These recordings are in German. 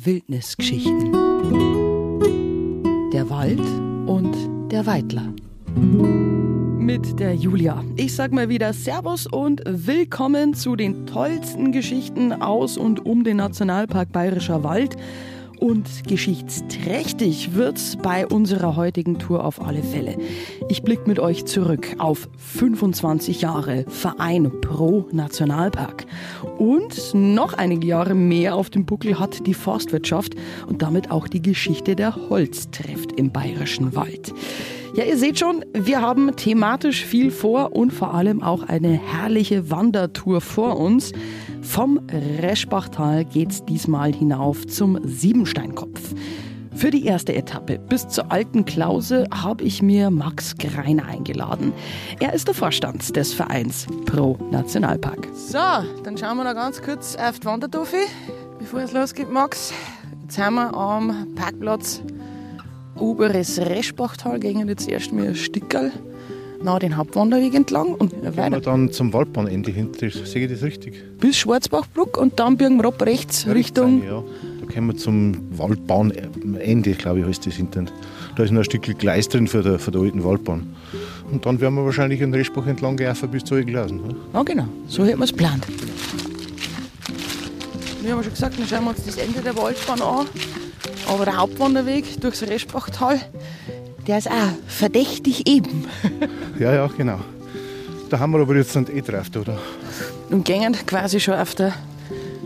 Wildnisgeschichten. Der Wald und der Weidler. Mit der Julia. Ich sag mal wieder Servus und willkommen zu den tollsten Geschichten aus und um den Nationalpark Bayerischer Wald. Und geschichtsträchtig wird's bei unserer heutigen Tour auf alle Fälle. Ich blick mit euch zurück auf 25 Jahre Verein pro Nationalpark. Und noch einige Jahre mehr auf dem Buckel hat die Forstwirtschaft und damit auch die Geschichte der Holztreft im bayerischen Wald. Ja, ihr seht schon, wir haben thematisch viel vor und vor allem auch eine herrliche Wandertour vor uns. Vom Reschbachtal geht's diesmal hinauf zum Siebensteinkopf. Für die erste Etappe bis zur Alten Klause habe ich mir Max Greiner eingeladen. Er ist der Vorstand des Vereins Pro Nationalpark. So, dann schauen wir noch ganz kurz auf die Wandertoffe, bevor es losgeht, Max. Jetzt sind wir am Parkplatz Oberes Reschbachtal, gehen jetzt erst mal ein Stickerl nach den Hauptwanderweg entlang und weiter. Gehen wir dann zum Waldbahnende hinter, sehe ich das richtig? Bis Schwarzbachbruck und dann biegen wir ab rechts ja, Richtung... ja. Da kommen wir zum Waldbahnende, glaube ich, heißt das hinten. Da ist noch ein Stück Gleis drin für der, für der alten Waldbahn. Und dann werden wir wahrscheinlich den Reschbach entlang gelaufen bis zu Euglausen. Ne? Ja, genau. So hätten wir es geplant. Wir haben schon gesagt, dann schauen wir uns das Ende der Waldbahn an. Aber der Hauptwanderweg durchs Reschbachtal, der ist auch verdächtig eben. ja, ja, genau. Da haben wir aber jetzt eh drauf, oder? Und gehen quasi schon auf der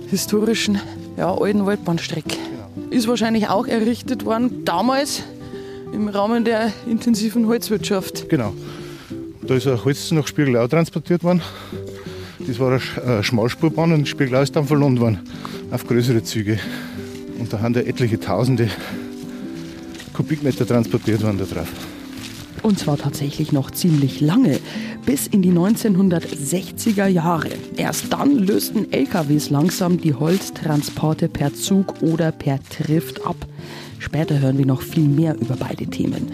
historischen, ja, alten Waldbahnstrecke. Genau. Ist wahrscheinlich auch errichtet worden damals im Rahmen der intensiven Holzwirtschaft. Genau. Da ist ein Holz nach Spiegelau transportiert worden. Das war eine Schmalspurbahn und Spiegelau ist dann verloren worden auf größere Züge. Und da haben ja etliche Tausende Kubikmeter transportiert worden da drauf. Und zwar tatsächlich noch ziemlich lange, bis in die 1960er Jahre. Erst dann lösten LKWs langsam die Holztransporte per Zug oder per Trift ab. Später hören wir noch viel mehr über beide Themen.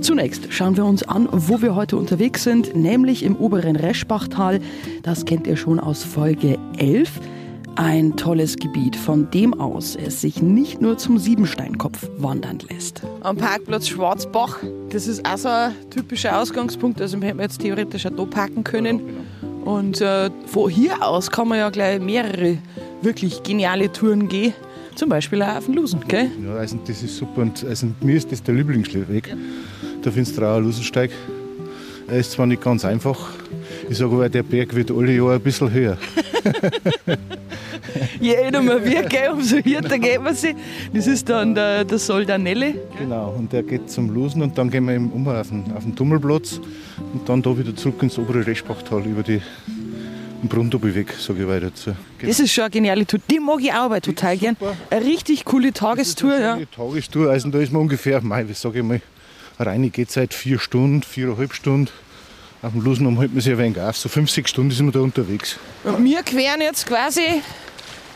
Zunächst schauen wir uns an, wo wir heute unterwegs sind, nämlich im oberen Reschbachtal. Das kennt ihr schon aus Folge 11. Ein tolles Gebiet, von dem aus es sich nicht nur zum Siebensteinkopf wandern lässt. Am Parkplatz Schwarzbach, das ist auch so ein typischer Ausgangspunkt. Also wir hätten jetzt theoretisch auch da parken können. Genau. Und äh, von hier aus kann man ja gleich mehrere wirklich geniale Touren gehen. Zum Beispiel auch auf den Lusen, gell? Ja, also das ist super. Und also mir ist das der Lieblingsweg. Ja. Da findest du auch einen Lusensteig. Er ist zwar nicht ganz einfach, ich sage aber, der Berg wird alle Jahre ein bisschen höher. Je älter man wird, gell, umso härter geht man sich. Das ist dann der, der Soldanelle. Genau, und der geht zum Losen und dann gehen wir eben um auf den, auf den Tummelplatz und dann da wieder zurück ins obere Reschbachtal über die Brunntobi weg, sage ich weiter dazu. Genau. Das ist schon eine geniale Tour. Die mag ich auch aber total gern. Eine richtig coole Tagestour. Das ist eine ja. Tagestour, also da ist man ungefähr, mei, sage ich mal, rein geht seit vier Stunden, viereinhalb Stunden. Auf dem Lusenum hält man sich ein wenig auf. So fünf, sechs Stunden sind wir da unterwegs. Und wir queren jetzt quasi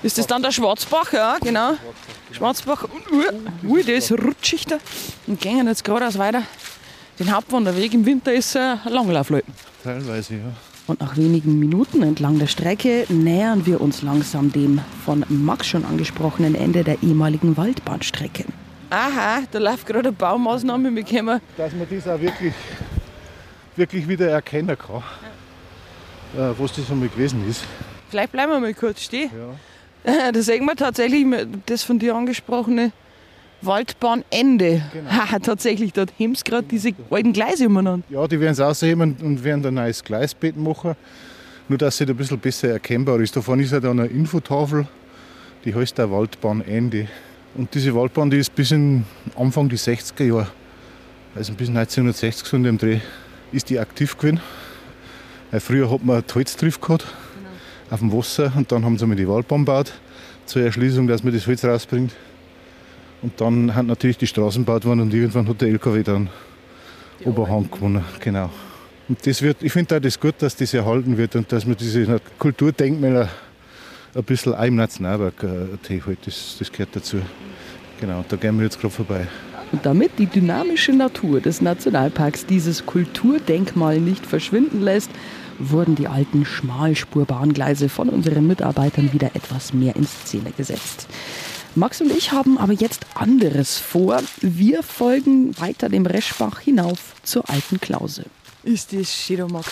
ist das dann der Schwarzbach? Ja, genau. Schwarzbach. Ui, der ist rutschig da. Und gehen jetzt geradeaus weiter. Den Hauptwanderweg im Winter ist ein Langlaufleuten. Teilweise, ja. Und nach wenigen Minuten entlang der Strecke nähern wir uns langsam dem von Max schon angesprochenen Ende der ehemaligen Waldbahnstrecke. Aha, da läuft gerade eine Baumaßnahme. Wir können Dass man das auch wirklich, wirklich wieder erkennen kann, ja. Äh, was das einmal gewesen ist. Vielleicht bleiben wir mal kurz stehen. Ja. Da sehen wir tatsächlich das von dir angesprochene Waldbahnende. Genau. Ha, tatsächlich, dort heben sie gerade diese alten Gleise umeinander. Ja, die werden es ausheben und werden ein neues Gleisbett machen. Nur, dass es ein bisschen besser erkennbar ist. Da vorne ist dann eine Infotafel, die heißt der Waldbahnende. Und diese Waldbahn, die ist bis in Anfang der 60er Jahre, also bis 1960 so in dem Dreh, ist die aktiv gewesen. Weil früher hat man Holztriff gehabt auf dem Wasser und dann haben sie mal die Waldbahn gebaut zur Erschließung, dass man das Holz rausbringt. Und dann hat natürlich die Straßen gebaut worden und irgendwann hat der LKW dann die Oberhand gewonnen. Genau. Und das wird, ich finde auch das gut, dass das erhalten wird und dass man diese Kulturdenkmäler ein bisschen auch im Nationalpark äh, halt. das, das gehört dazu. Genau, da gehen wir jetzt gerade vorbei. Und damit die dynamische Natur des Nationalparks dieses Kulturdenkmal nicht verschwinden lässt, wurden die alten Schmalspurbahngleise von unseren Mitarbeitern wieder etwas mehr in Szene gesetzt. Max und ich haben aber jetzt anderes vor. Wir folgen weiter dem Reschbach hinauf zur alten Klause. Ist das schön, Max.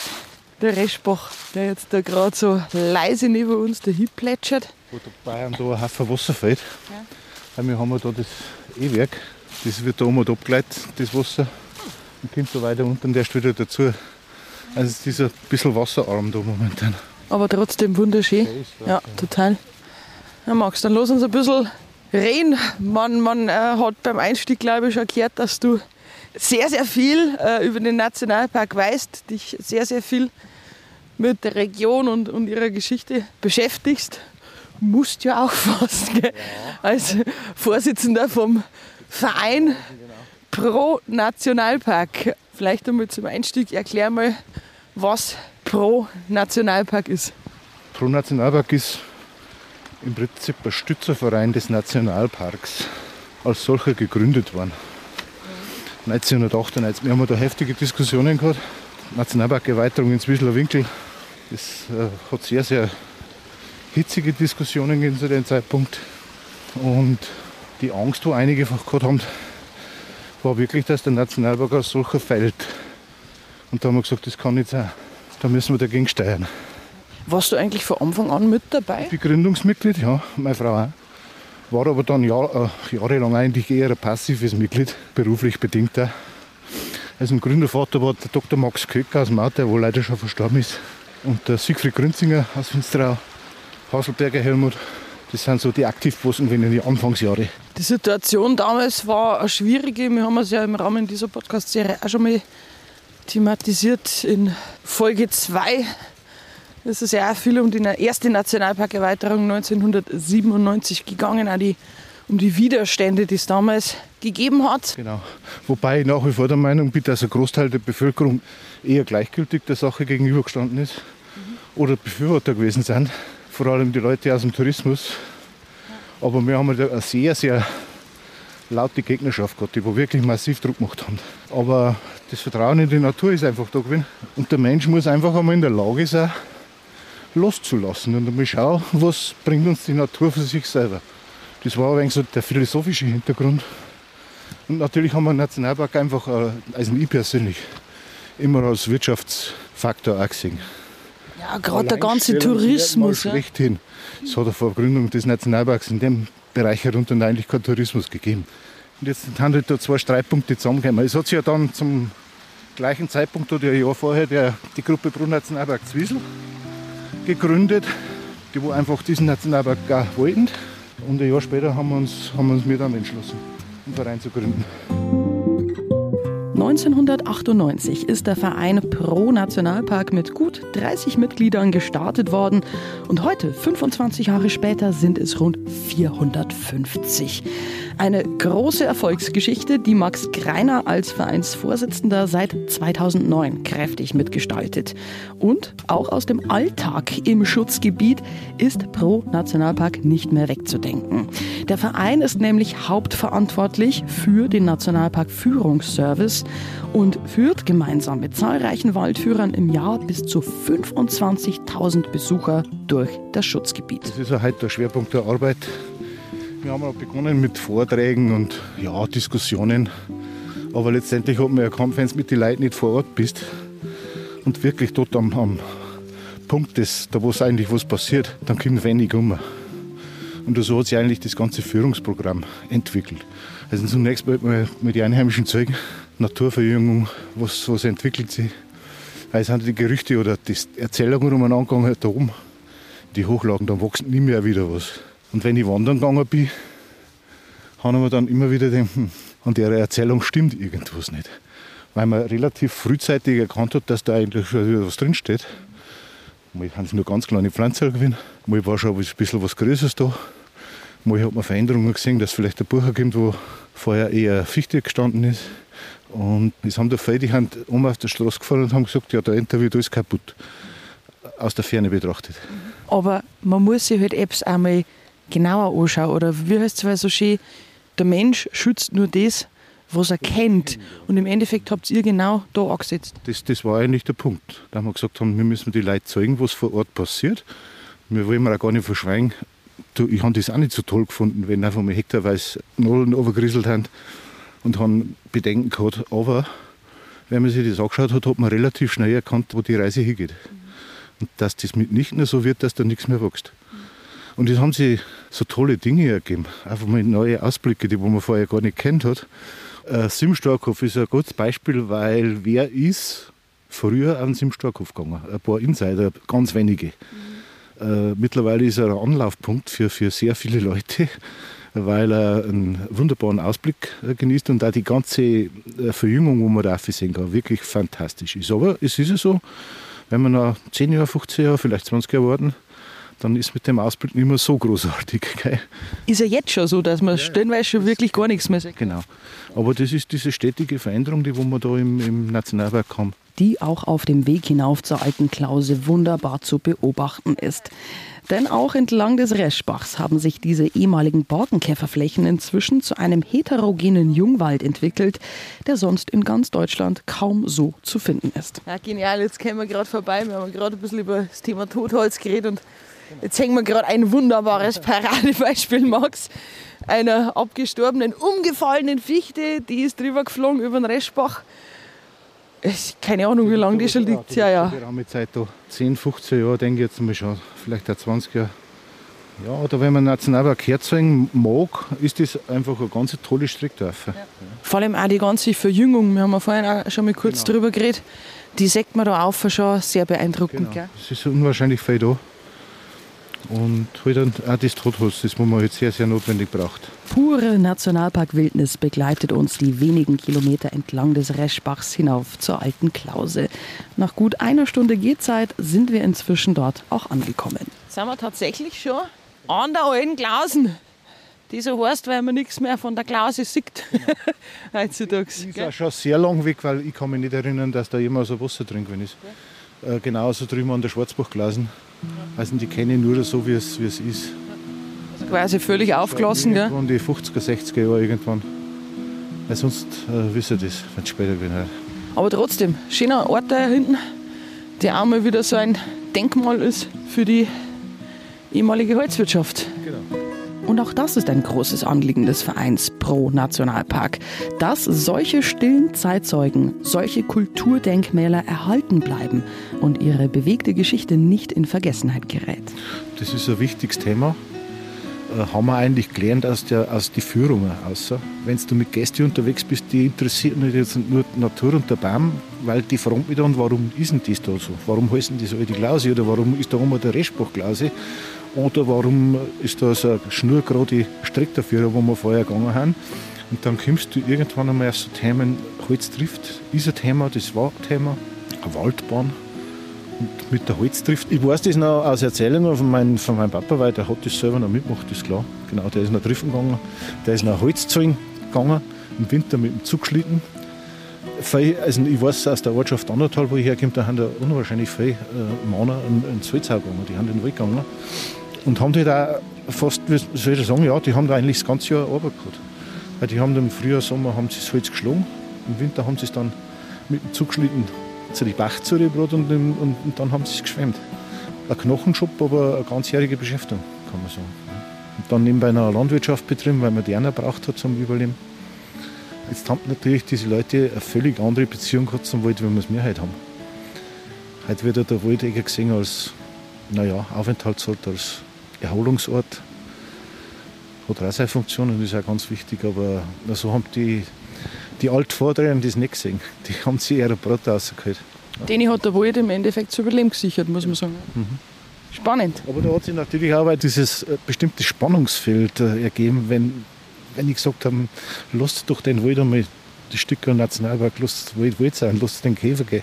Der Reschbach, der jetzt da gerade so leise neben uns dahin plätschert. Wo da Bayern da ein Haufen Wasser fällt. Ja. Wir haben ja da das E-Werk. Das wird da um und abgeleitet, das Wasser. Und kommt da weiter unten der wieder dazu. Also es ist ein bisschen wasserarm da momentan. Aber trotzdem wunderschön. Ja, total. Ja, Max, dann lass uns ein bisschen reden. Man, man äh, hat beim Einstieg, glaube ich, schon gehört, dass du sehr, sehr viel äh, über den Nationalpark weißt, dich sehr, sehr viel mit der Region und, und ihrer Geschichte beschäftigst. Musst ja auch fast, gell? als Vorsitzender vom Verein Pro Nationalpark. Vielleicht einmal zum Einstieg erklär mal, was Pro Nationalpark ist. Pro Nationalpark ist im Prinzip ein Stützerverein des Nationalparks als solcher gegründet worden. 1998. Wir haben da heftige Diskussionen gehabt. Nationalparkerweiterung in Zwiesler Winkel. Es äh, hat sehr, sehr hitzige Diskussionen gegeben zu dem Zeitpunkt. Und die Angst, wo einige gehabt haben, war wirklich, dass der Nationalpark als solcher fällt. Und da haben wir gesagt, das kann nicht sein. Da müssen wir dagegen steuern. Warst du eigentlich von Anfang an mit dabei? Ich bin Gründungsmitglied, ja, meine Frau auch. War aber dann Jahr, äh, jahrelang eigentlich eher ein passives Mitglied, beruflich bedingt auch. Also ein Gründervater war der Dr. Max Köcker aus Maut, der wohl leider schon verstorben ist. Und der Siegfried Grünzinger aus Finsterau, Haselberger Helmut. Das sind so die Aktivposten in den Anfangsjahre. Die Situation damals war eine schwierige. Wir haben es ja im Rahmen dieser Podcast-Serie auch schon mal thematisiert in Folge 2 es ist ja auch viel um die erste Nationalparkerweiterung 1997 gegangen, auch die, um die Widerstände, die es damals gegeben hat. Genau. Wobei ich nach wie vor der Meinung bin, dass ein Großteil der Bevölkerung eher gleichgültig der Sache gegenübergestanden ist mhm. oder Befürworter gewesen sind. Vor allem die Leute aus dem Tourismus. Aber wir haben halt eine sehr, sehr laute Gegnerschaft gehabt, die wirklich massiv Druck gemacht haben. Aber das Vertrauen in die Natur ist einfach da gewesen. Und der Mensch muss einfach einmal in der Lage sein, loszulassen und einmal schauen, was bringt uns die Natur für sich selber. Das war ein wenig so der philosophische Hintergrund. Und natürlich haben wir den Nationalpark einfach, äh, also ich persönlich, immer als Wirtschaftsfaktor auch gesehen. Ja, gerade der ganze Tourismus. Ja. Schlechthin. Es hat vor Gründung des Nationalparks in dem Bereich herunter eigentlich keinen Tourismus gegeben. Und jetzt haben halt da zwei Streitpunkte zusammengekommen. Es hat sich ja dann zum gleichen Zeitpunkt oder ein Jahr vorher der, die Gruppe Brunnationalpark Zwiesel gegründet, die wo einfach diesen Nationalpark gar wollten. Und ein Jahr später haben wir uns, haben wir uns mit entschlossen, einen Verein zu gründen. 1998 ist der Verein Pro Nationalpark mit gut 30 Mitgliedern gestartet worden und heute, 25 Jahre später, sind es rund 450. Eine große Erfolgsgeschichte, die Max Greiner als Vereinsvorsitzender seit 2009 kräftig mitgestaltet. Und auch aus dem Alltag im Schutzgebiet ist Pro Nationalpark nicht mehr wegzudenken. Der Verein ist nämlich hauptverantwortlich für den Nationalpark Führungsservice und führt gemeinsam mit zahlreichen Waldführern im Jahr bis zu 25.000 Besucher durch das Schutzgebiet. Das ist heute der Schwerpunkt der Arbeit wir haben auch begonnen mit Vorträgen und ja, Diskussionen. Aber letztendlich hat man erkannt, wenn du mit den Leuten nicht vor Ort bist und wirklich dort am, am Punkt ist, da wo es eigentlich was passiert, dann kommt wenig um. Und so hat sich eigentlich das ganze Führungsprogramm entwickelt. Also zunächst mal mit den einheimischen Zeugen, Naturverjüngung, was, was entwickelt sich. Also sind die Gerüchte oder die Erzählungen umeinander gegangen, da oben, die Hochlagen, da wächst nie mehr wieder was. Und wenn ich wandern gegangen bin, haben wir dann immer wieder denken, an der Erzählung stimmt irgendwas nicht. Weil man relativ frühzeitig erkannt hat, dass da eigentlich schon wieder was drinsteht. Mal haben es nur ganz kleine Pflanzen gewinnen. Mal war schon ein bisschen was Größeres da. Mal hat man Veränderungen gesehen, dass es vielleicht ein Bucher gibt, wo vorher eher Fichte gestanden ist. Und es haben da viele, die haben um auf der Straße gefahren und haben gesagt, ja, da wird alles kaputt. Aus der Ferne betrachtet. Aber man muss sich halt Apps einmal genauer anschaue. Oder wie heißt es so schön, der Mensch schützt nur das, was er kennt. Und im Endeffekt habt ihr genau da angesetzt. Das, das war eigentlich der Punkt. Da haben wir gesagt haben, wir müssen die Leute zeigen, was vor Ort passiert. Wir wollen auch gar nicht verschweigen, ich habe das auch nicht so toll gefunden, wenn einfach mal hektarweise Nullen overgeriselt haben und haben Bedenken gehabt. Aber wenn man sich das angeschaut hat, hat man relativ schnell erkannt, wo die Reise hingeht. Und dass das mitnichten so wird, dass da nichts mehr wächst. Und es haben sich so tolle Dinge ergeben. Einfach mal neue Ausblicke, die man vorher gar nicht kennt hat. Äh, Simstarkhof ist ein gutes Beispiel, weil wer ist früher an den Simstarkhof gegangen? Ein paar Insider, ganz wenige. Mhm. Äh, mittlerweile ist er ein Anlaufpunkt für, für sehr viele Leute, weil er einen wunderbaren Ausblick äh, genießt und auch die ganze äh, Verjüngung, wo man da sehen kann, wirklich fantastisch ist. Aber es ist ja so, wenn man nach 10 Jahren, 15 Jahren, vielleicht 20 Jahren warten, dann ist mit dem Ausblick nicht mehr so großartig. Gell? Ist ja jetzt schon so, dass man ja, stellenweise schon wirklich gar nichts mehr sieht. Genau. Aber das ist diese stetige Veränderung, die wo wir da im, im Nationalpark haben. Die auch auf dem Weg hinauf zur alten Klause wunderbar zu beobachten ist. Denn auch entlang des Reschbachs haben sich diese ehemaligen Borkenkäferflächen inzwischen zu einem heterogenen Jungwald entwickelt, der sonst in ganz Deutschland kaum so zu finden ist. Ja, genial. Jetzt kämen wir gerade vorbei. Wir haben gerade ein bisschen über das Thema Totholz geredet und Jetzt hängen wir gerade ein wunderbares Paradebeispiel, Max. Einer abgestorbenen, umgefallenen Fichte, die ist drüber geflogen über den Reschbach. Keine Ahnung, wie lange die schon liegt. Ja, ja. Die Zeit da 10, 15 Jahre, denke ich jetzt mal schon. Vielleicht auch 20 Jahre. Ja, oder wenn man Nationalpark herzeigen mag, ist das einfach eine ganz tolle Streckdörfer. Ja. Vor allem auch die ganze Verjüngung, wir haben ja vorhin auch schon mal kurz genau. drüber geredet, die sieht man da auf schon sehr beeindruckend. Genau. Es ist unwahrscheinlich viel da. Und halt auch das Totholz, das man jetzt sehr, sehr notwendig braucht. Pure Nationalparkwildnis begleitet uns die wenigen Kilometer entlang des Reschbachs hinauf zur alten Klause. Nach gut einer Stunde Gehzeit sind wir inzwischen dort auch angekommen. Sind wir tatsächlich schon an der alten Klausen? Die so heißt, weil man nichts mehr von der Klause sieht. Genau. Heutzutage. Ich ist auch schon sehr lang weg, weil ich kann mich nicht erinnern, dass da jemals so Wasser drin gewesen ist. Okay. Äh, genauso drüben an der Schwarzbachklausen. Also die kenne ich nur so, wie es, wie es ist. Also quasi völlig aufgelassen, gell? Irgendwann die 50er, 60er Jahre irgendwann. Weil sonst äh, wisst ihr das, wenn es später wird. Aber trotzdem, schöner Ort da hinten, der auch mal wieder so ein Denkmal ist für die ehemalige Holzwirtschaft. Genau. Und auch das ist ein großes Anliegen des Vereins Pro Nationalpark, dass solche stillen Zeitzeugen, solche Kulturdenkmäler erhalten bleiben und ihre bewegte Geschichte nicht in Vergessenheit gerät. Das ist ein wichtiges Thema. Äh, haben wir eigentlich gelernt aus, der, aus den Führungen. Außer wenn du mit Gästen unterwegs bist, die interessieren nicht jetzt nur die Natur und der Baum, weil die fragen mich dann, warum ist denn das da so? Warum heißen die so die Glause oder warum ist da oben der Restbachglause? Oder warum ist da so eine schnurgerade Strecke dafür, wo wir vorher gegangen haben? Und dann kommst du irgendwann einmal so Themen, Holz trifft, ist ein Thema, das war ein Thema, eine Waldbahn. Und mit der Holz trifft. Ich weiß das noch aus Erzählungen von, mein, von meinem Papa, weil der hat das selber noch mitgemacht, ist klar. Genau, der ist nach Triffen gegangen, der ist nach Holzzahlen gegangen, im Winter mit dem Zug geschlitten. Also ich weiß aus der Ortschaft Andertal, wo ich herkomme, da haben da unwahrscheinlich viele äh, Männer ins Holzhau gegangen, die haben in den Wald gegangen. Und haben die da fast, wie soll ich sagen, ja, die haben da eigentlich das ganze Jahr Arbeit gehabt. Weil die haben im Frühjahr, Sommer haben sie das Holz geschlagen, im Winter haben sie es dann mit dem Zug geschnitten zu die Bach zurückgebracht und, und, und, dann haben sie es geschwemmt. Ein Knochenschub, aber eine ganzjährige Beschäftigung, kann man sagen. Und dann nebenbei einer Landwirtschaft betrieben, weil man die auch braucht hat zum Überleben. Jetzt haben natürlich diese Leute eine völlig andere Beziehung gehabt zum Wald, wie wir es mir heute haben. Heute wird der Wald eher gesehen als naja, Aufenthaltsort, als Erholungsort. Hat auch seine Funktion und ist auch ganz wichtig, aber so haben die, die Altvorderen das nicht gesehen. Die haben sich eher ein Brot rausgeholt. Den hat der Wald im Endeffekt zu überleben gesichert, muss man sagen. Mhm. Spannend. Aber da hat sich natürlich auch dieses äh, bestimmte Spannungsfeld äh, ergeben, wenn, wenn ich gesagt habe, lasst doch den Wald einmal, die Stücke Nationalpark, lasst Wald Wald sein, lasst den Käfer gehen.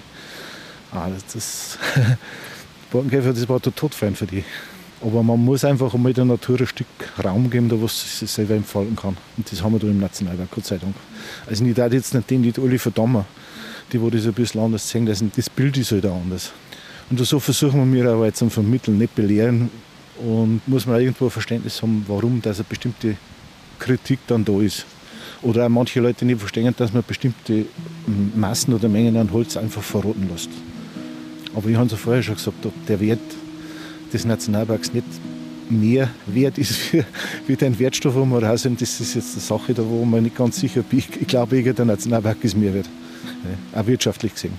Ah, das, das Borkenkäfer, das war der Todfeind für die. Aber man muss einfach einmal der Natur ein Stück Raum geben, da was sie selber entfalten kann. Und das haben wir da im Nationalpark, Gott sei Dank. Also ich darf jetzt nicht den, die alle verdammen, die wo das ein bisschen anders sehen, das, das Bild ist halt auch anders. Und so versuchen wir mir auch jetzt zu vermitteln, nicht belehren. Und muss man auch irgendwo ein Verständnis haben, warum dass eine bestimmte Kritik dann da ist. Oder auch manche Leute nicht verstehen, dass man bestimmte Massen oder Mengen an Holz einfach verrotten lässt. Aber ich habe es ja vorher schon gesagt, der Wert des Nationalparks nicht mehr wert ist für, für den Wertstoff, wir raus sind. Das ist jetzt eine Sache, da wo man nicht ganz sicher bin. Ich glaube, der Nationalpark ist mehr wert, auch wirtschaftlich gesehen.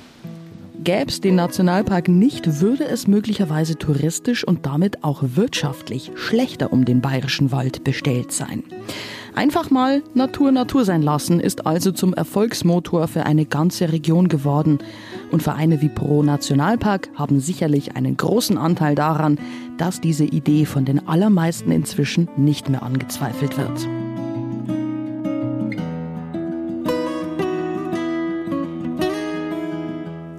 Gäbe es den Nationalpark nicht, würde es möglicherweise touristisch und damit auch wirtschaftlich schlechter um den bayerischen Wald bestellt sein. Einfach mal Natur Natur sein lassen ist also zum Erfolgsmotor für eine ganze Region geworden. Und Vereine wie Pro Nationalpark haben sicherlich einen großen Anteil daran, dass diese Idee von den allermeisten inzwischen nicht mehr angezweifelt wird.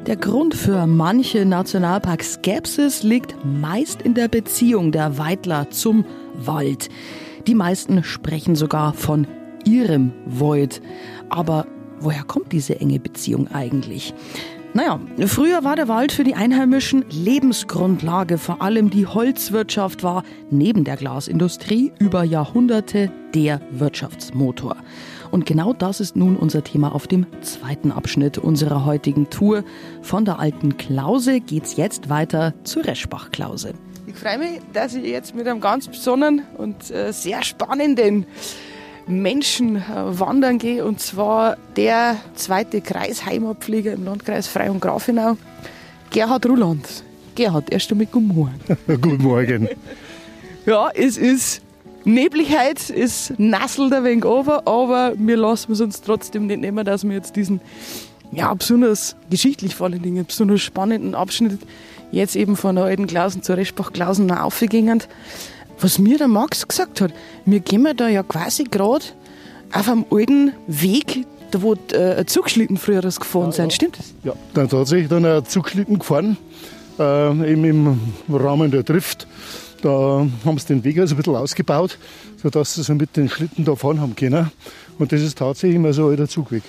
Der Grund für manche Nationalpark-Skepsis liegt meist in der Beziehung der Weidler zum Wald. Die meisten sprechen sogar von ihrem Void. Aber woher kommt diese enge Beziehung eigentlich? Naja, früher war der Wald für die Einheimischen Lebensgrundlage. Vor allem die Holzwirtschaft war neben der Glasindustrie über Jahrhunderte der Wirtschaftsmotor. Und genau das ist nun unser Thema auf dem zweiten Abschnitt unserer heutigen Tour. Von der alten Klause geht's jetzt weiter zur Reschbach-Klause. Ich freue mich, dass ich jetzt mit einem ganz besonderen und äh, sehr spannenden Menschen äh, wandern gehe. Und zwar der zweite Kreisheimatpfleger im Landkreis Frei und Grafenau, Gerhard Ruland. Gerhard, erst einmal guten Morgen. guten Morgen. ja, es ist Nebligkeit ist nasselt ein wenig over, aber wir lassen es uns trotzdem nicht nehmen, dass wir jetzt diesen, ja, besonders geschichtlich vor allen Dingen, besonders spannenden Abschnitt jetzt eben von der alten Klausen zur Reschbach-Klausen aufgingen. Was mir der Max gesagt hat, wir gehen da ja quasi gerade auf einem alten Weg, da wo äh, ein Zugschlitten früher gefahren ja, sind, stimmt das? Ja, dann tatsächlich dann ein Zugschlitten gefahren, äh, eben im Rahmen der Drift. Da haben sie den Weg also ein bisschen ausgebaut, sodass sie so mit den Schlitten da fahren haben können. Und das ist tatsächlich immer so ein alter Zugweg.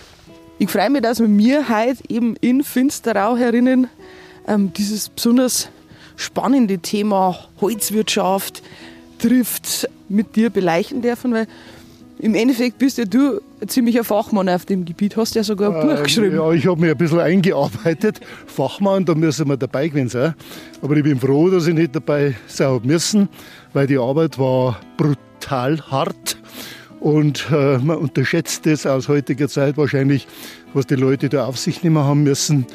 Ich freue mich, dass wir mir heute eben in Finsterau herinnen ähm, dieses besonders spannende Thema Holzwirtschaft trifft mit dir beleichen dürfen, weil im Endeffekt bist ja du ein ziemlicher Fachmann auf dem Gebiet, hast ja sogar ein Buch ähm, geschrieben. Ja, ich habe mich ein bisschen eingearbeitet. Fachmann, da müssen wir dabei gewesen sein. Aber ich bin froh, dass ich nicht dabei sein habe müssen, weil die Arbeit war brutal hart. Und äh, man unterschätzt das aus heutiger Zeit wahrscheinlich, was die Leute da auf sich nehmen haben müssen,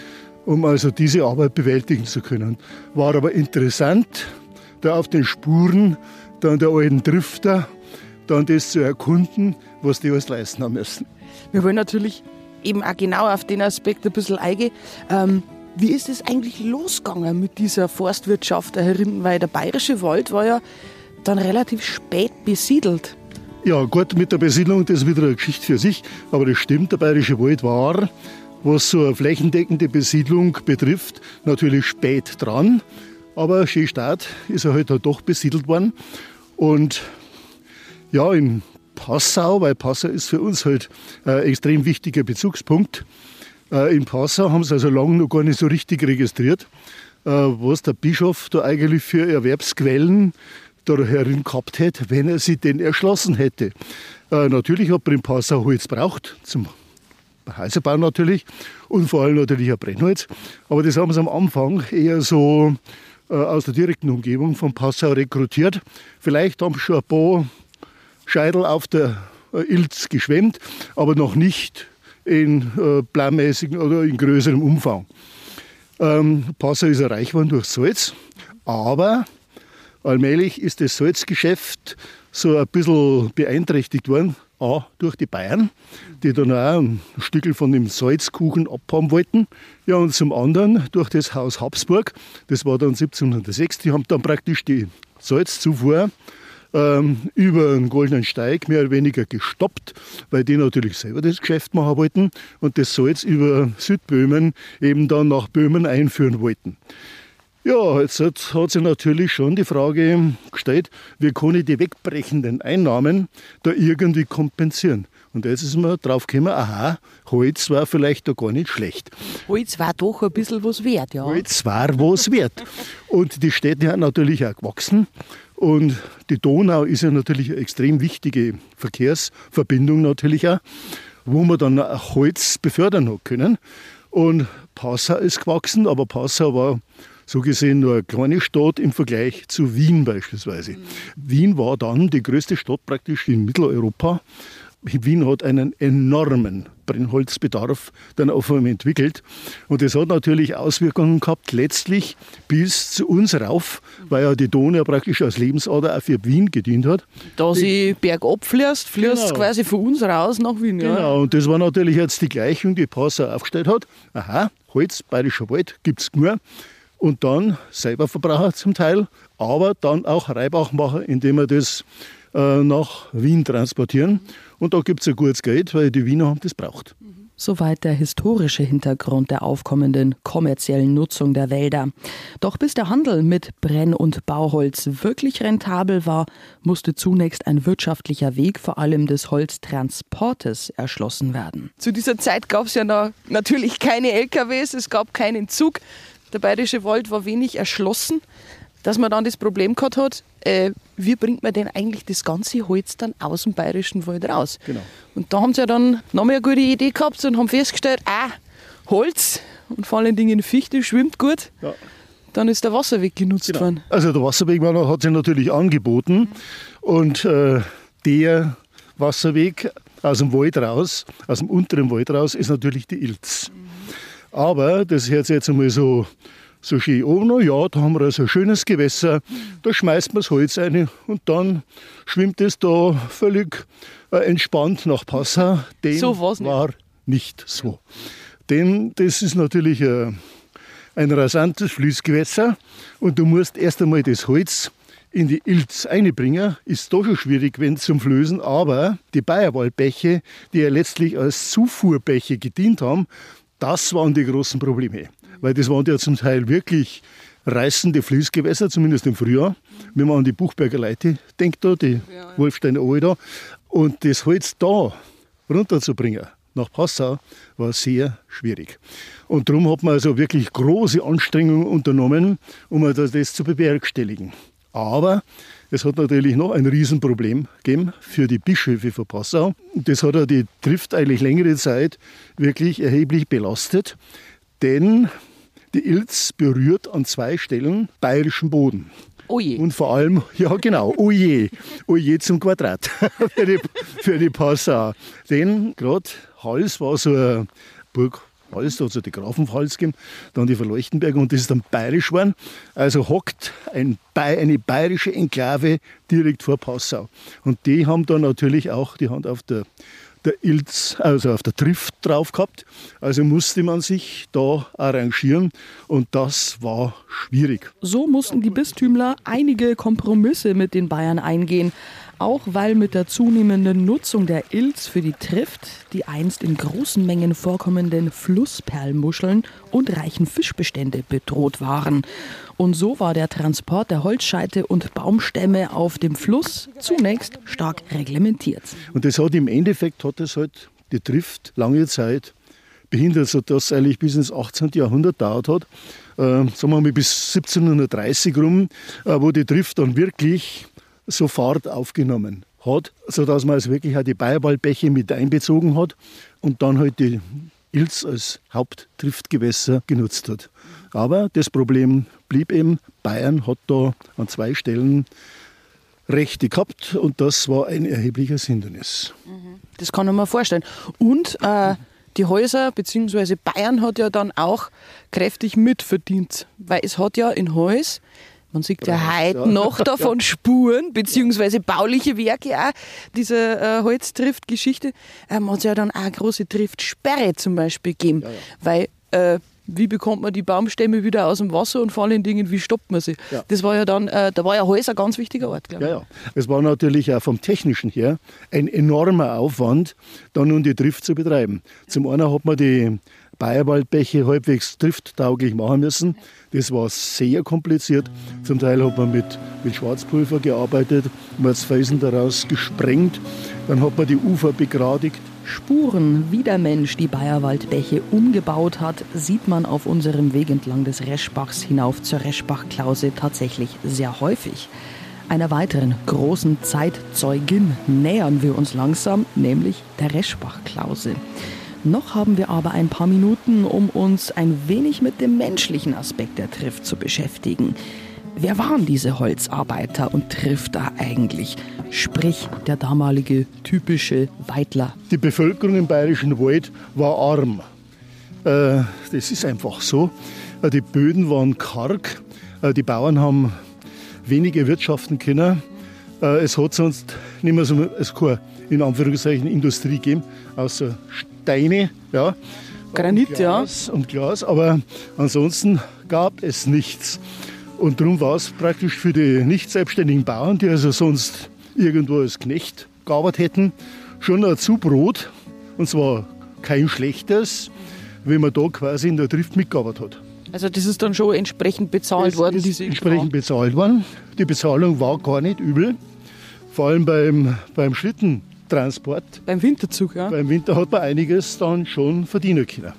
um also diese Arbeit bewältigen zu können. War aber interessant, da auf den Spuren dann der alten Drifter dann das zu erkunden, was die alles leisten haben müssen. Wir wollen natürlich eben auch genau auf den Aspekt ein bisschen eingehen. Ähm, wie ist es eigentlich losgegangen mit dieser Forstwirtschaft da herinnen? Weil der bayerische Wald war ja dann relativ spät besiedelt. Ja, gut, mit der Besiedlung, das ist wieder eine Geschichte für sich. Aber das stimmt, der bayerische Wald war, was so eine flächendeckende Besiedlung betrifft, natürlich spät dran. Aber schön Staat ist er halt doch besiedelt worden. Und ja, in Passau, weil Passau ist für uns halt ein extrem wichtiger Bezugspunkt. Äh, in Passau haben sie also lange noch gar nicht so richtig registriert, äh, was der Bischof da eigentlich für Erwerbsquellen da herin gehabt hätte, wenn er sie denn erschlossen hätte. Äh, natürlich hat man in Passau Holz braucht, zum Häuserbau natürlich und vor allem natürlich auch Brennholz. Aber das haben sie am Anfang eher so aus der direkten Umgebung von Passau rekrutiert. Vielleicht haben schon ein paar Scheidel auf der äh, Ilz geschwemmt, aber noch nicht in äh, planmäßigen oder in größerem Umfang. Ähm, Passau ist erreicht worden durch Salz, aber allmählich ist das Salzgeschäft so ein bisschen beeinträchtigt worden, A, durch die Bayern, die dann auch ein Stück von dem Salzkuchen abhaben wollten. Ja, und zum anderen durch das Haus Habsburg, das war dann 1706, die haben dann praktisch die Salzzufuhr ähm, über einen goldenen Steig mehr oder weniger gestoppt, weil die natürlich selber das Geschäft machen wollten und das Salz über Südböhmen eben dann nach Böhmen einführen wollten. Ja, jetzt hat sich natürlich schon die Frage gestellt, wie kann ich die wegbrechenden Einnahmen da irgendwie kompensieren? Und jetzt ist mir drauf gekommen, aha, Holz war vielleicht da gar nicht schlecht. Holz war doch ein bisschen was wert, ja. Holz war was wert. Und die Städte haben natürlich auch gewachsen. Und die Donau ist ja natürlich eine extrem wichtige Verkehrsverbindung natürlich auch, wo man dann auch Holz befördern hat können. Und Passau ist gewachsen, aber Passau war so gesehen nur eine kleine Stadt im Vergleich zu Wien beispielsweise. Mhm. Wien war dann die größte Stadt praktisch in Mitteleuropa Wien hat einen enormen Brennholzbedarf dann auf einmal entwickelt. Und das hat natürlich Auswirkungen gehabt, letztlich bis zu uns rauf, weil ja die Donau praktisch als Lebensader auch für Wien gedient hat. Da sie bergab fließt, fließt genau. quasi von uns raus nach Wien. Ja. Genau, und das war natürlich jetzt die Gleichung, die Passau aufgestellt hat. Aha, Holz, bayerischer Wald, gibt es nur. Und dann selber Verbraucher zum Teil, aber dann auch Reibachmacher, indem wir das äh, nach Wien transportieren. Und da gibt es ein gutes Geld, weil die Wiener haben das braucht. Soweit der historische Hintergrund der aufkommenden kommerziellen Nutzung der Wälder. Doch bis der Handel mit Brenn- und Bauholz wirklich rentabel war, musste zunächst ein wirtschaftlicher Weg vor allem des Holztransportes erschlossen werden. Zu dieser Zeit gab es ja noch natürlich keine LKWs, es gab keinen Zug. Der bayerische Wald war wenig erschlossen dass man dann das Problem gehabt hat, äh, wie bringt man denn eigentlich das ganze Holz dann aus dem bayerischen Wald raus? Genau. Und da haben sie ja dann nochmal eine gute Idee gehabt und haben festgestellt, ah, Holz und vor allen Dingen Fichte schwimmt gut. Ja. Dann ist der Wasserweg genutzt genau. worden. Also der Wasserweg hat sich natürlich angeboten und äh, der Wasserweg aus dem Wald raus, aus dem unteren Wald raus, ist natürlich die Ilz. Mhm. Aber das hört sich jetzt einmal so so schön oben, oh, ja, da haben wir also ein schönes Gewässer, da schmeißt man das Holz rein und dann schwimmt es da völlig äh, entspannt nach Passau. Dem so war nicht so. Denn das ist natürlich äh, ein rasantes Fließgewässer und du musst erst einmal das Holz in die Ilz einbringen, ist doch schon schwierig, wenn zum Flößen, aber die Bayerwaldbäche, die ja letztlich als Zufuhrbäche gedient haben, das waren die großen Probleme weil das waren ja zum Teil wirklich reißende Fließgewässer, zumindest im Frühjahr. Wenn man an die Buchberger Leite denkt, da, die ja, ja. Wolfsteiner Aue da. Und das Holz da runterzubringen nach Passau war sehr schwierig. Und darum hat man also wirklich große Anstrengungen unternommen, um das zu bewerkstelligen. Aber es hat natürlich noch ein Riesenproblem gegeben für die Bischöfe von Passau. Das hat ja die Trift eigentlich längere Zeit wirklich erheblich belastet. Denn die Ilz berührt an zwei Stellen bayerischen Boden. Oje. Und vor allem, ja genau, oje, oje zum Quadrat für die, für die Passau. Denn gerade Hals war so eine Burg Hals, da hat es die Grafenhals gegeben, dann die Verleuchtenberger und das ist dann bayerisch geworden. Also hockt ein, eine bayerische Enklave direkt vor Passau. Und die haben dann natürlich auch die Hand auf der der Ilz, also auf der Trift drauf gehabt. Also musste man sich da arrangieren und das war schwierig. So mussten die Bistümler einige Kompromisse mit den Bayern eingehen auch weil mit der zunehmenden Nutzung der Ilz für die Trift die einst in großen Mengen vorkommenden Flussperlmuscheln und reichen Fischbestände bedroht waren. Und so war der Transport der Holzscheite und Baumstämme auf dem Fluss zunächst stark reglementiert. Und das hat im Endeffekt hat es halt die Trift lange Zeit behindert, sodass es eigentlich bis ins 18. Jahrhundert dauert hat. Äh, sagen wir mal bis 1730 rum, äh, wo die Trift dann wirklich sofort aufgenommen hat, sodass man also wirklich auch die Bayerwaldbäche mit einbezogen hat und dann halt die Ilz als Haupttriftgewässer genutzt hat. Aber das Problem blieb eben, Bayern hat da an zwei Stellen Rechte gehabt und das war ein erhebliches Hindernis. Mhm. Das kann man mir vorstellen. Und äh, die Häuser bzw. Bayern hat ja dann auch kräftig mitverdient, weil es hat ja in Heus man sieht ja heute ja. noch davon Spuren, beziehungsweise bauliche Werke auch. Diese äh, Holztriftgeschichte ähm, hat es ja dann auch eine große Triftsperre zum Beispiel gegeben. Ja, ja. Weil äh, wie bekommt man die Baumstämme wieder aus dem Wasser und vor allen Dingen, wie stoppt man sie? Ja. Das war ja dann, äh, da war ja Holz ein ganz wichtiger Ort. Ja, ja. Es war natürlich auch vom Technischen her ein enormer Aufwand, dann nun die Trift zu betreiben. Zum einen hat man die Bayerwaldbäche halbwegs trifttauglich machen müssen. Das war sehr kompliziert. Zum Teil hat man mit, mit Schwarzpulver gearbeitet, man hat das Felsen daraus gesprengt, dann hat man die Ufer begradigt. Spuren, wie der Mensch die Bayerwaldbäche umgebaut hat, sieht man auf unserem Weg entlang des Reschbachs hinauf zur Reschbachklause tatsächlich sehr häufig. Einer weiteren großen Zeitzeugin nähern wir uns langsam, nämlich der Reschbachklause. Noch haben wir aber ein paar Minuten, um uns ein wenig mit dem menschlichen Aspekt der Trift zu beschäftigen. Wer waren diese Holzarbeiter und Trifter eigentlich? Sprich, der damalige typische Weidler. Die Bevölkerung im Bayerischen Wald war arm. Äh, das ist einfach so. Äh, die Böden waren karg. Äh, die Bauern haben wenige wirtschaften können. Es hat sonst nicht mehr so es keine, in Anführungszeichen Industrie gegeben, außer Steine, ja. Granit, und Glas, ja. Und Glas, aber ansonsten gab es nichts. Und darum war es praktisch für die nicht selbstständigen Bauern, die also sonst irgendwo als Knecht gearbeitet hätten, schon ein Zubrot. Und zwar kein schlechtes, wenn man da quasi in der Drift mitgearbeitet hat. Also das ist dann schon entsprechend bezahlt das worden? Ist diese entsprechend bezahlt worden. Die Bezahlung war gar nicht übel. Vor allem beim, beim Schlittentransport. Beim Winterzug, ja. Beim Winter hat man einiges dann schon verdienen können.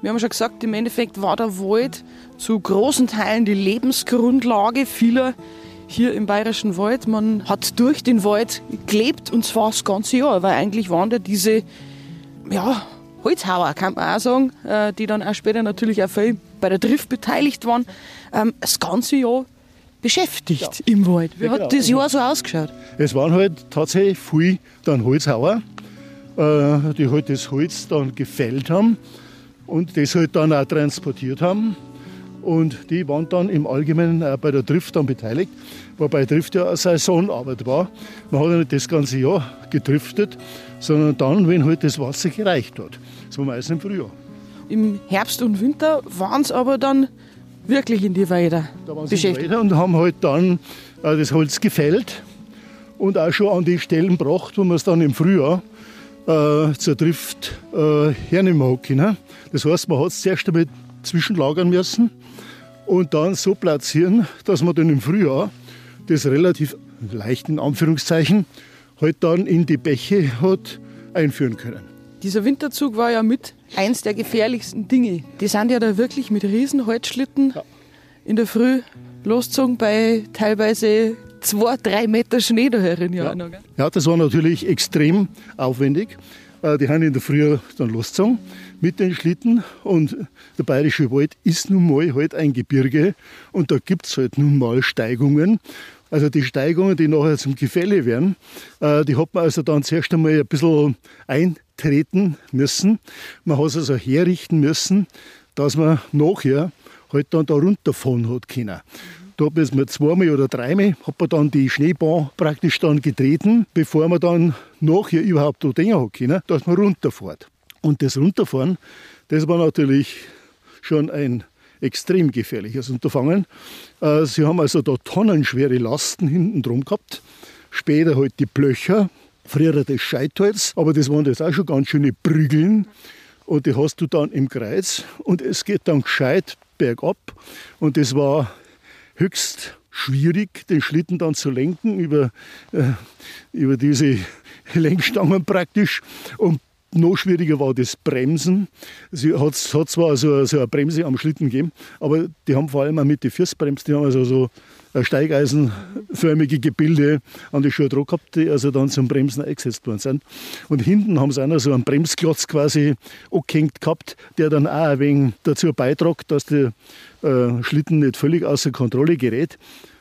Wir haben schon gesagt, im Endeffekt war der Wald zu großen Teilen die Lebensgrundlage vieler hier im Bayerischen Wald. Man hat durch den Wald gelebt und zwar das ganze Jahr, weil eigentlich waren da diese ja, Holzhauer, kann man auch sagen, äh, die dann auch später natürlich auch viel bei der Drift beteiligt waren, ähm, das ganze Jahr beschäftigt ja. im Wald. Wie ja, hat genau. das Jahr so ausgeschaut? Es waren halt tatsächlich viele dann Holzhauer, äh, die halt das Holz dann gefällt haben und das halt dann auch transportiert haben. Und die waren dann im Allgemeinen auch bei der Drift dann beteiligt, wobei Drift ja eine Saisonarbeit war. Man hat ja nicht das ganze Jahr gedriftet, sondern dann, wenn halt das Wasser gereicht hat. War meistens im Frühjahr. Im Herbst und Winter waren es aber dann wirklich in die Wälder da beschäftigt. und haben halt dann äh, das Holz gefällt und auch schon an die Stellen gebracht, wo man es dann im Frühjahr äh, zur Drift äh, hernehmen hat können. Das heißt, man hat es zuerst einmal zwischenlagern müssen und dann so platzieren, dass man dann im Frühjahr das relativ leicht in Anführungszeichen halt dann in die Bäche hat einführen können. Dieser Winterzug war ja mit eins der gefährlichsten Dinge. Die sind ja da wirklich mit riesen Holzschlitten ja. in der Früh losgezogen bei teilweise zwei, drei Meter Schnee da herin. Ja, ja, das war natürlich extrem aufwendig. Äh, die haben in der Früh dann losgezogen mit den Schlitten und der Bayerische Wald ist nun mal halt ein Gebirge und da gibt es halt nun mal Steigungen. Also die Steigungen, die nachher zum Gefälle werden, äh, die hat man also dann zuerst einmal ein bisschen eintreten müssen. Man hat es also herrichten müssen, dass man nachher halt dann da runterfahren hat können. Da hat man zweimal oder dreimal hat man dann die Schneebahn praktisch dann getreten, bevor man dann nachher überhaupt da denken hat können, dass man runterfährt. Und das Runterfahren, das war natürlich schon ein extrem gefährliches Unterfangen. Äh, sie haben also da tonnenschwere Lasten hinten drum gehabt. Später halt die Blöcher, früher das Scheitholz, aber das waren jetzt auch schon ganz schöne Prügeln. Und die hast du dann im Kreuz und es geht dann gescheit bergab. Und das war höchst schwierig, den Schlitten dann zu lenken über, äh, über diese Lenkstangen praktisch. Und noch schwieriger war das Bremsen. Sie hat, hat zwar so, so, eine Bremse am Schlitten gegeben, aber die haben vor allem auch mit den Fürstbremsen, die haben also so steigeisenförmige Gebilde an die Schuhe gehabt, die also dann zum Bremsen eingesetzt worden sind. Und hinten haben sie auch noch so einen Bremsklotz quasi angehängt gehabt, der dann auch ein wenig dazu beiträgt, dass der äh, Schlitten nicht völlig außer Kontrolle gerät.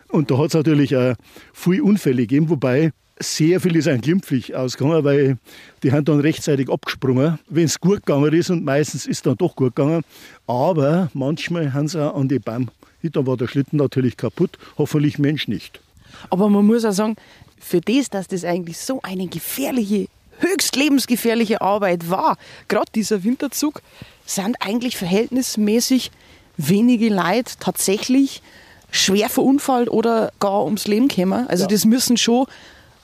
Und da hat es natürlich auch viele Unfälle gegeben, wobei sehr viele sind glimpflich ausgegangen, weil die haben dann rechtzeitig abgesprungen, wenn es gut gegangen ist und meistens ist dann doch gut gegangen. Aber manchmal haben sie auch an die Baum. Da war der Schlitten natürlich kaputt, hoffentlich Mensch nicht. Aber man muss auch sagen, für das, dass das eigentlich so eine gefährliche, höchst lebensgefährliche Arbeit war, gerade dieser Winterzug, sind eigentlich verhältnismäßig wenige Leute tatsächlich schwer verunfallt oder gar ums Leben gekommen. Also ja. das müssen schon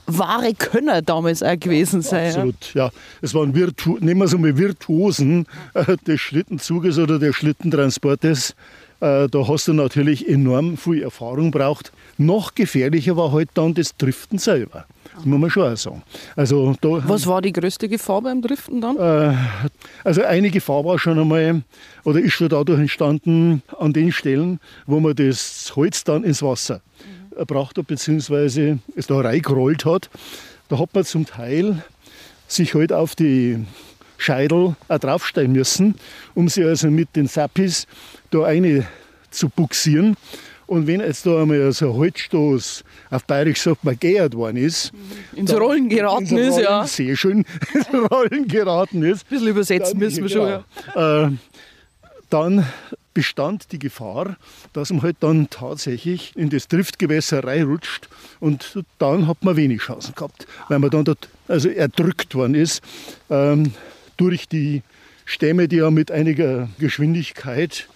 wahre Könner damals auch gewesen sein. Absolut, ja. Es waren Virtu nehmen wir es mal Virtuosen äh, des Schlittenzuges oder des Schlittentransportes. Äh, da hast du natürlich enorm viel Erfahrung braucht. Noch gefährlicher war halt dann das Driften selber. Das muss man schon auch sagen. Also da, Was war die größte Gefahr beim Driften dann? Äh, also eine Gefahr war schon einmal, oder ist schon dadurch entstanden, an den Stellen, wo man das Holz dann ins Wasser erbracht hat, beziehungsweise es da reingerollt hat. Da hat man zum Teil sich halt auf die Scheidel auch draufstehen müssen, um sie also mit den Sappis da eine zu buxieren. Und wenn jetzt da einmal so ein Holzstoß auf Bayerisch sagt man geehrt worden ist. Mhm. Ins Rollen geraten ins Rollen, ist, ja. Sehr schön, ins Rollen geraten ist. Ein bisschen übersetzen müssen wir genau, schon, ja. Äh, dann bestand die Gefahr, dass man halt dann tatsächlich in das Driftgewässer reinrutscht und dann hat man wenig Chancen gehabt, weil man dann dort also erdrückt worden ist ähm, durch die Stämme, die ja mit einiger Geschwindigkeit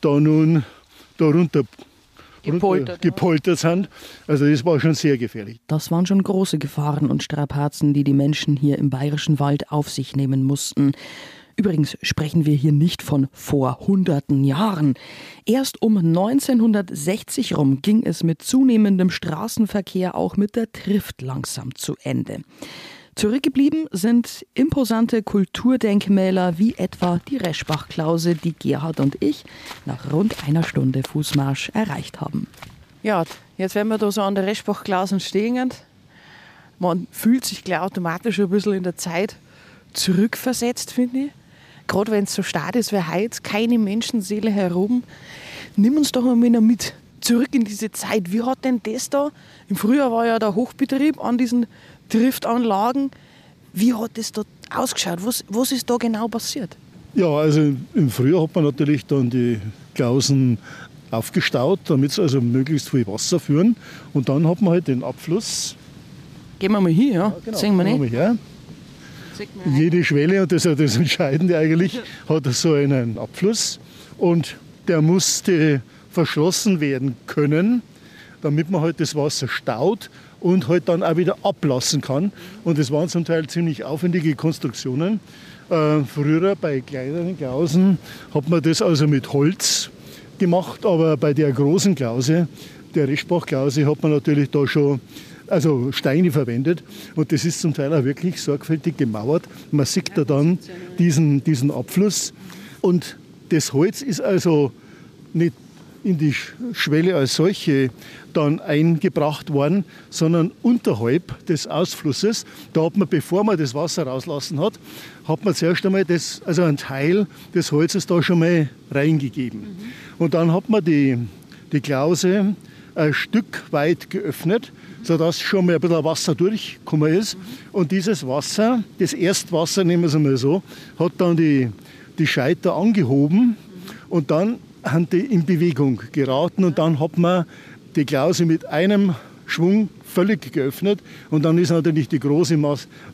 da nun darunter gepoltert, gepoltert sind. Also das war schon sehr gefährlich. Das waren schon große Gefahren und Strapazen, die die Menschen hier im bayerischen Wald auf sich nehmen mussten. Übrigens sprechen wir hier nicht von vor hunderten Jahren. Erst um 1960 rum ging es mit zunehmendem Straßenverkehr auch mit der Trift langsam zu Ende. Zurückgeblieben sind imposante Kulturdenkmäler wie etwa die Reschbach-Klause, die Gerhard und ich nach rund einer Stunde Fußmarsch erreicht haben. Ja, jetzt wenn wir da so an der Reschbach-Klausen stehen, man fühlt sich gleich automatisch ein bisschen in der Zeit zurückversetzt, finde ich. Gerade wenn es so stark ist wie heute, keine Menschenseele herum. Nimm uns doch mal mit zurück in diese Zeit. Wie hat denn das da? Im Frühjahr war ja der Hochbetrieb an diesen Driftanlagen. Wie hat das dort ausgeschaut? Was, was ist da genau passiert? Ja, also im Frühjahr hat man natürlich dann die Klausen aufgestaut, damit sie also möglichst viel Wasser führen. Und dann hat man halt den Abfluss. Gehen wir mal hier, ja? ja genau. Sehen wir nicht. Her. Jede Schwelle, und das ist das Entscheidende eigentlich, hat so einen Abfluss. Und der musste verschlossen werden können, damit man halt das Wasser staut und halt dann auch wieder ablassen kann. Und das waren zum Teil ziemlich aufwendige Konstruktionen. Äh, früher bei kleineren Klausen hat man das also mit Holz gemacht, aber bei der großen Klause, der Reschbach-Klause, hat man natürlich da schon also Steine verwendet und das ist zum Teil auch wirklich sorgfältig gemauert. Man sieht da dann diesen, diesen Abfluss und das Holz ist also nicht in die Schwelle als solche dann eingebracht worden, sondern unterhalb des Ausflusses. Da hat man, bevor man das Wasser rauslassen hat, hat man zuerst einmal das, also einen Teil des Holzes da schon mal reingegeben. Mhm. Und dann hat man die, die Klause ein Stück weit geöffnet, sodass schon mal ein bisschen Wasser durchgekommen ist. Mhm. Und dieses Wasser, das Erstwasser, nehmen wir es einmal so, hat dann die, die Scheiter angehoben und dann haben die in Bewegung geraten und dann hat man die Klause mit einem Schwung völlig geöffnet und dann ist natürlich die große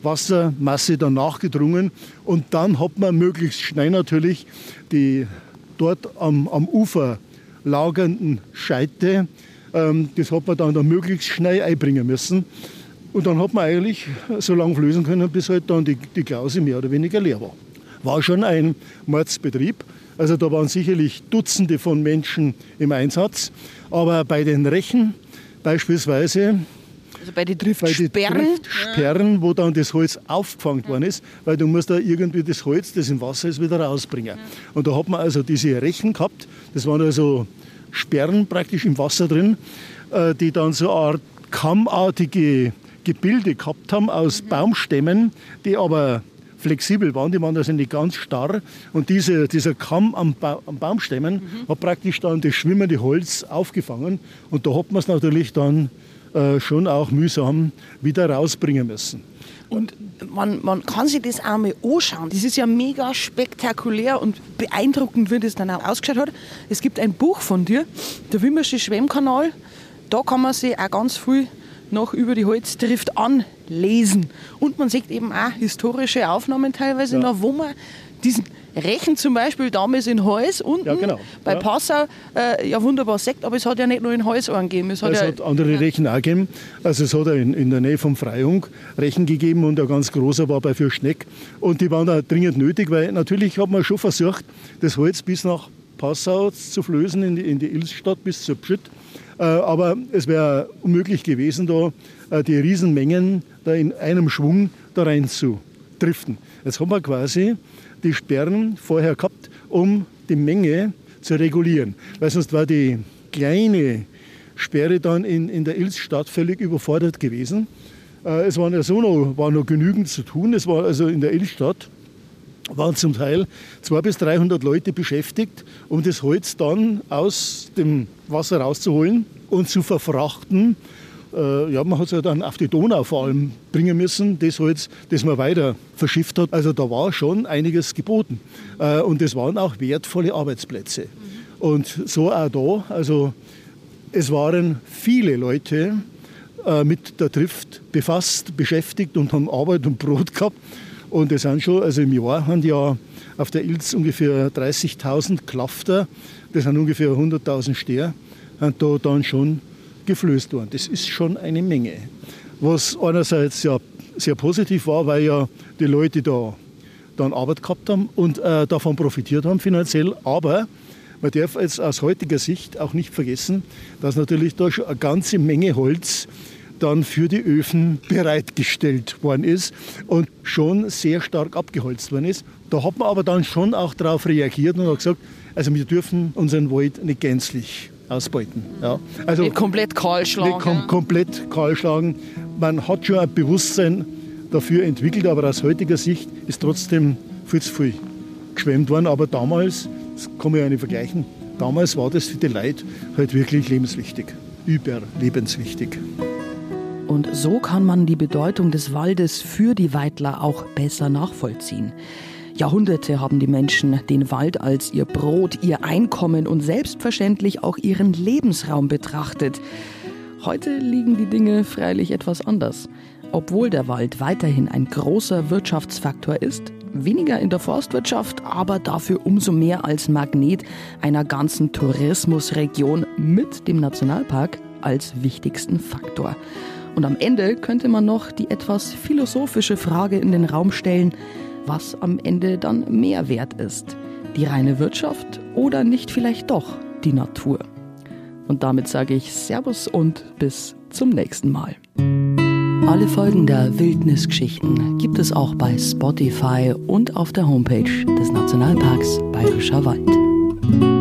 Wassermasse dann nachgedrungen und dann hat man möglichst schnell natürlich die dort am, am Ufer lagernden Scheite, ähm, das hat man dann, dann möglichst schnell einbringen müssen. Und dann hat man eigentlich so lange flößen können, bis halt dann die, die Klause mehr oder weniger leer war. War schon ein Mordsbetrieb. Also da waren sicherlich Dutzende von Menschen im Einsatz. Aber bei den Rechen beispielsweise, also bei den Driftsperren, Sperren, wo dann das Holz aufgefangen worden ist, weil du musst da irgendwie das Holz, das im Wasser ist, wieder rausbringen. Und da hat man also diese Rechen gehabt, das waren also Sperren praktisch im Wasser drin, äh, die dann so eine Art kammartige Gebilde gehabt haben aus Baumstämmen, die aber flexibel waren, die waren also nicht ganz starr. Und diese, dieser Kamm am, ba am Baumstämmen mhm. hat praktisch dann das schwimmende Holz aufgefangen. Und da hat man es natürlich dann äh, schon auch mühsam wieder rausbringen müssen. Und man, man kann sich das auch mal anschauen. Das ist ja mega spektakulär und beeindruckend, wie das dann auch ausgeschaut hat. Es gibt ein Buch von dir, der Wimmersche Schwemmkanal. Da kann man sich auch ganz viel noch über die Holzdrift anlesen. Und man sieht eben auch historische Aufnahmen teilweise ja. noch, wo man diesen Rechen zum Beispiel damals in Hals unten ja, genau. bei ja. Passau äh, ja wunderbar sieht, aber es hat ja nicht nur in Hals gegeben. Es hat, es ja, hat andere. Rechen auch gegeben. Also es hat in, in der Nähe vom Freihung Rechen gegeben und ein ganz großer war bei Fürschneck. Und die waren da dringend nötig, weil natürlich hat man schon versucht, das Holz bis nach Passau zu flößen, in die, in die Ilsstadt bis zur Pschütt. Äh, aber es wäre unmöglich gewesen, da äh, die Riesenmengen da in einem Schwung da rein zu driften. Jetzt haben wir quasi die Sperren vorher gehabt, um die Menge zu regulieren. Weil sonst war die kleine Sperre dann in, in der Ilzstadt völlig überfordert gewesen. Äh, es war ja so noch, war noch genügend zu tun. Es war also in der Ilzstadt waren zum Teil 200 bis 300 Leute beschäftigt, um das Holz dann aus dem Wasser rauszuholen und zu verfrachten. Äh, ja, man hat es ja dann auf die Donau vor allem bringen müssen, das Holz, das man weiter verschifft hat. Also da war schon einiges geboten. Äh, und es waren auch wertvolle Arbeitsplätze. Und so auch da, also es waren viele Leute äh, mit der Trift befasst, beschäftigt und haben Arbeit und Brot gehabt. Und es sind schon, also im Jahr haben ja auf der Ilz ungefähr 30.000 Klafter, das sind ungefähr 100.000 Steher, sind da dann schon geflößt worden. Das ist schon eine Menge. Was einerseits ja sehr positiv war, weil ja die Leute da dann Arbeit gehabt haben und äh, davon profitiert haben finanziell. Aber man darf jetzt aus heutiger Sicht auch nicht vergessen, dass natürlich da schon eine ganze Menge Holz dann für die Öfen bereitgestellt worden ist und schon sehr stark abgeholzt worden ist. Da hat man aber dann schon auch darauf reagiert und hat gesagt, also wir dürfen unseren Wald nicht gänzlich ausbeuten. Ja. Also nicht komplett kahl schlagen. Nicht kom komplett kahl schlagen. Man hat schon ein Bewusstsein dafür entwickelt, aber aus heutiger Sicht ist trotzdem viel zu viel geschwemmt worden. Aber damals, das kann man ja nicht vergleichen, damals war das für die Leute halt wirklich lebenswichtig, überlebenswichtig. Und so kann man die Bedeutung des Waldes für die Weidler auch besser nachvollziehen. Jahrhunderte haben die Menschen den Wald als ihr Brot, ihr Einkommen und selbstverständlich auch ihren Lebensraum betrachtet. Heute liegen die Dinge freilich etwas anders. Obwohl der Wald weiterhin ein großer Wirtschaftsfaktor ist, weniger in der Forstwirtschaft, aber dafür umso mehr als Magnet einer ganzen Tourismusregion mit dem Nationalpark als wichtigsten Faktor. Und am Ende könnte man noch die etwas philosophische Frage in den Raum stellen, was am Ende dann mehr wert ist. Die reine Wirtschaft oder nicht vielleicht doch die Natur. Und damit sage ich Servus und bis zum nächsten Mal. Alle Folgen der Wildnisgeschichten gibt es auch bei Spotify und auf der Homepage des Nationalparks Bayerischer Wald.